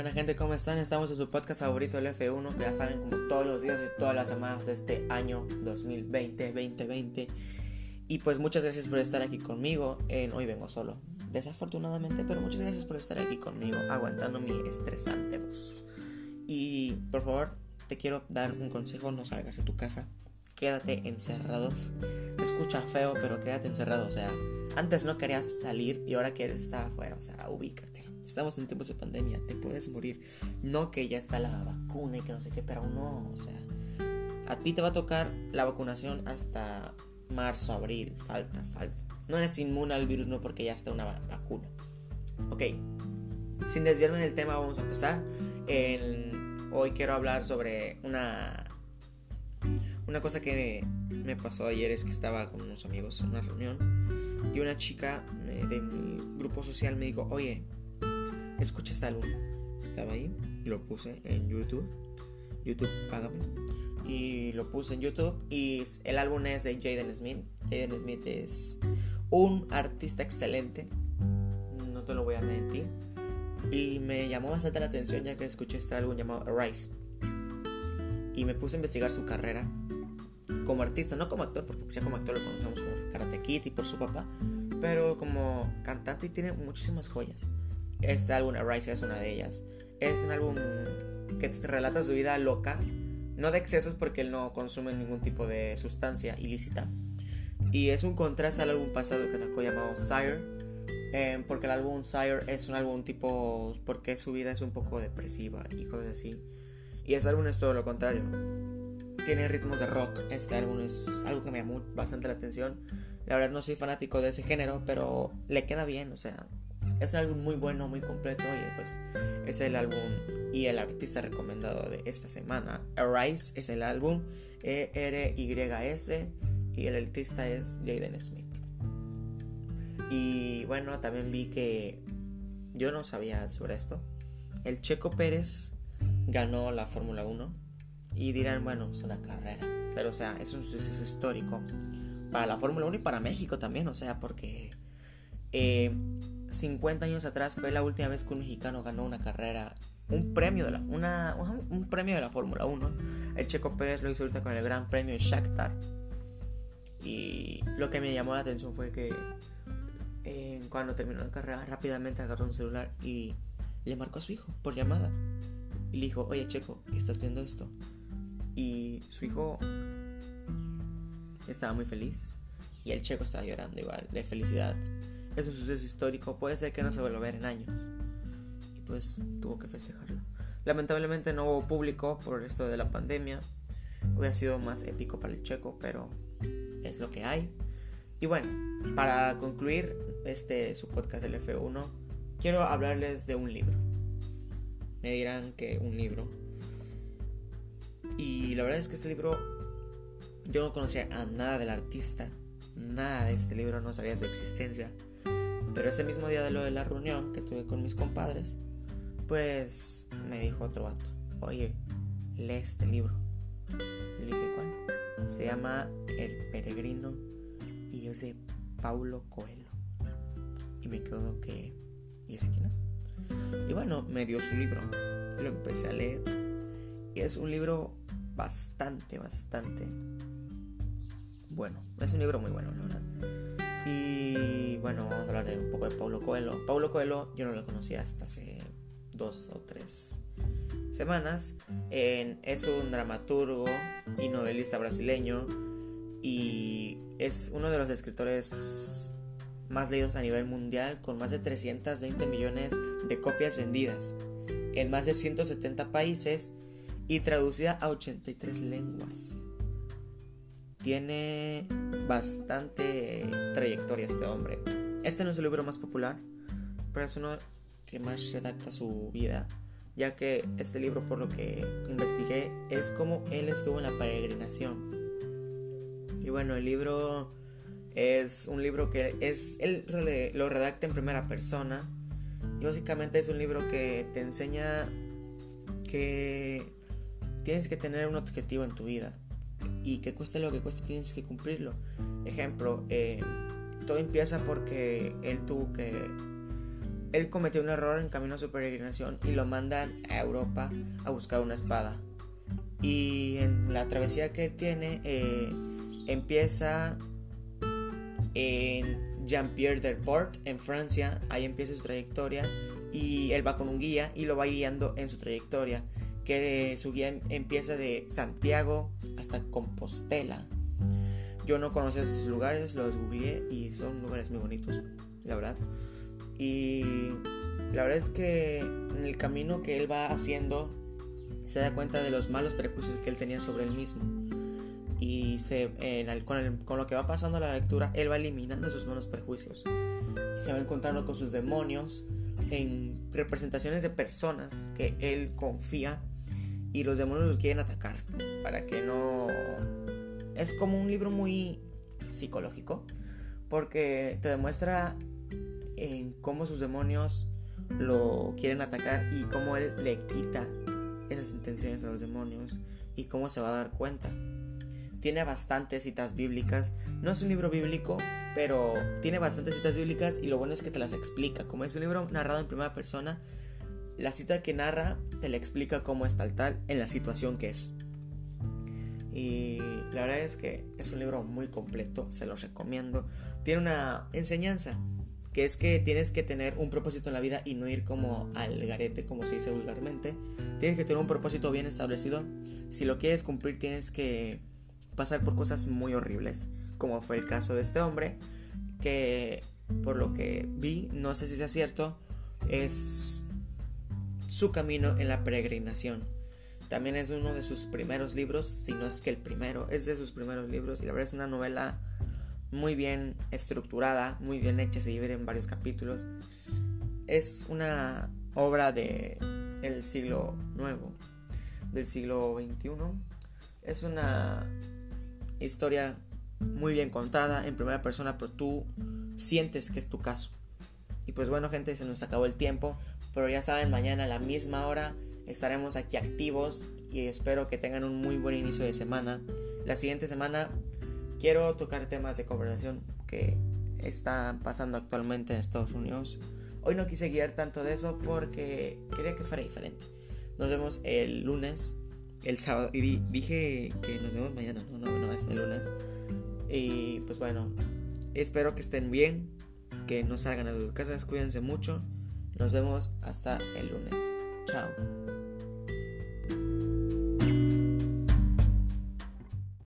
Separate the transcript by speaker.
Speaker 1: ¿Qué onda gente? ¿Cómo están? Estamos en su podcast favorito, el F1, que ya saben como todos los días y todas las semanas de este año 2020-2020. Y pues muchas gracias por estar aquí conmigo. En Hoy vengo solo, desafortunadamente, pero muchas gracias por estar aquí conmigo, aguantando mi estresante voz. Y por favor, te quiero dar un consejo, no salgas de tu casa. Quédate encerrado. Se escucha feo, pero quédate encerrado. O sea, antes no querías salir y ahora quieres estar afuera. O sea, ubícate. Estamos en tiempos de pandemia, te puedes morir. No que ya está la vacuna y que no sé qué, pero no. O sea, a ti te va a tocar la vacunación hasta marzo, abril. Falta, falta. No eres inmune al virus, no porque ya está una vacuna. Ok, sin desviarme del tema, vamos a empezar. hoy quiero hablar sobre una una cosa que me pasó ayer es que estaba con unos amigos en una reunión y una chica eh, de mi grupo social me dijo, oye, escucha este álbum. Estaba ahí y lo puse en YouTube. YouTube, págame. Y lo puse en YouTube y el álbum es de Jaden Smith. Jaden Smith es un artista excelente, no te lo voy a mentir. Y me llamó bastante la atención ya que escuché este álbum llamado Arise. Y me puse a investigar su carrera como artista, no como actor, porque ya como actor lo conocemos como Karate Kid y por su papá, pero como cantante tiene muchísimas joyas. Este álbum, Arise, es una de ellas. Es un álbum que te relata su vida loca, no de excesos porque él no consume ningún tipo de sustancia ilícita. Y es un contraste al álbum pasado que sacó llamado Sire, eh, porque el álbum Sire es un álbum tipo, porque su vida es un poco depresiva y cosas así. Y este álbum es todo lo contrario tiene ritmos de rock. Este álbum es algo que me llamó bastante la atención. La verdad no soy fanático de ese género, pero le queda bien, o sea, es un álbum muy bueno, muy completo y pues es el álbum y el artista recomendado de esta semana. Arise es el álbum E-R-Y-S y el artista es Jaden Smith. Y bueno, también vi que yo no sabía sobre esto. El Checo Pérez ganó la Fórmula 1 y dirán, bueno, es una carrera. Pero o sea, es un suceso histórico para la Fórmula 1 y para México también, o sea, porque 50 eh, años atrás fue la última vez que un mexicano ganó una carrera, un premio de la, una, un premio de la Fórmula 1. El Checo Pérez lo hizo ahorita con el Gran Premio de Shakhtar. Y lo que me llamó la atención fue que eh, cuando terminó la carrera rápidamente agarró un celular y le marcó a su hijo por llamada. Y le dijo, oye Checo, ¿estás viendo esto? Y su hijo estaba muy feliz. Y el checo estaba llorando igual, de felicidad. Es un suceso histórico, puede ser que no se vuelva a ver en años. Y pues tuvo que festejarlo. Lamentablemente no hubo público por esto de la pandemia. Hubiera sido más épico para el checo, pero es lo que hay. Y bueno, para concluir este su podcast del F1, quiero hablarles de un libro. Me dirán que un libro y la verdad es que este libro yo no conocía a nada del artista, nada de este libro, no sabía su existencia. Pero ese mismo día de lo de la reunión que tuve con mis compadres, pues me dijo otro vato, oye, lee este libro. Y le dije, ¿cuál? Se llama El Peregrino y es de Paulo Coelho. Y me quedo que, ¿y ese quién es? Y bueno, me dio su libro. Lo empecé a leer. Y es un libro bastante, bastante bueno. Es un libro muy bueno, la verdad. Y bueno, vamos a hablar de un poco de Paulo Coelho. Paulo Coelho yo no lo conocía hasta hace dos o tres semanas. es un dramaturgo y novelista brasileño y es uno de los escritores más leídos a nivel mundial con más de 320 millones de copias vendidas en más de 170 países y traducida a 83 lenguas. Tiene bastante trayectoria este hombre. Este no es el libro más popular, pero es uno que más redacta su vida, ya que este libro, por lo que investigué, es como él estuvo en la peregrinación. Y bueno, el libro es un libro que es él lo redacta en primera persona y básicamente es un libro que te enseña que tienes que tener un objetivo en tu vida y que cueste lo que cueste tienes que cumplirlo. Ejemplo, eh, todo empieza porque él tuvo que él cometió un error en camino a su peregrinación y lo mandan a Europa a buscar una espada. Y en la travesía que él tiene, eh, empieza en Jean-Pierre Delport, en Francia. Ahí empieza su trayectoria. Y él va con un guía y lo va guiando en su trayectoria. Que su guía empieza de Santiago hasta Compostela. Yo no conocía estos lugares, los googleé y son lugares muy bonitos, la verdad. Y la verdad es que en el camino que él va haciendo se da cuenta de los malos prejuicios que él tenía sobre él mismo. Y se, con, lo que va pasando la lectura, él va eliminando esos malos prejuicios. Y se va encontrando con sus demonios en representaciones de personas que él confía y los demonios los quieren atacar para que no... Es como un libro muy psicológico porque te demuestra en cómo sus demonios lo quieren atacar y cómo él le quita esas intenciones a los demonios y cómo se va a dar cuenta. Tiene bastantes citas bíblicas. No es un libro bíblico, pero tiene bastantes citas bíblicas y lo bueno es que te las explica. Como es un libro narrado en primera persona, la cita que narra te le explica cómo es tal tal en la situación que es. Y la verdad es que es un libro muy completo, se los recomiendo. Tiene una enseñanza, que es que tienes que tener un propósito en la vida y no ir como al garete, como se dice vulgarmente. Tienes que tener un propósito bien establecido. Si lo quieres cumplir, tienes que pasar por cosas muy horribles, como fue el caso de este hombre, que por lo que vi, no sé si sea cierto, es su camino en la peregrinación. También es uno de sus primeros libros, si no es que el primero, es de sus primeros libros y la verdad es una novela muy bien estructurada, muy bien hecha, se divide en varios capítulos. Es una obra de el siglo nuevo, del siglo XXI. Es una historia muy bien contada en primera persona, pero tú sientes que es tu caso. Y pues bueno, gente, se nos acabó el tiempo, pero ya saben, mañana a la misma hora estaremos aquí activos y espero que tengan un muy buen inicio de semana. La siguiente semana quiero tocar temas de conversación que están pasando actualmente en Estados Unidos. Hoy no quise guiar tanto de eso porque quería que fuera diferente. Nos vemos el lunes, el sábado. Y dije que nos vemos mañana, no, no, no, es el lunes. Y pues bueno, espero que estén bien, que no salgan a sus casas, cuídense mucho. Nos vemos hasta el lunes. Chao.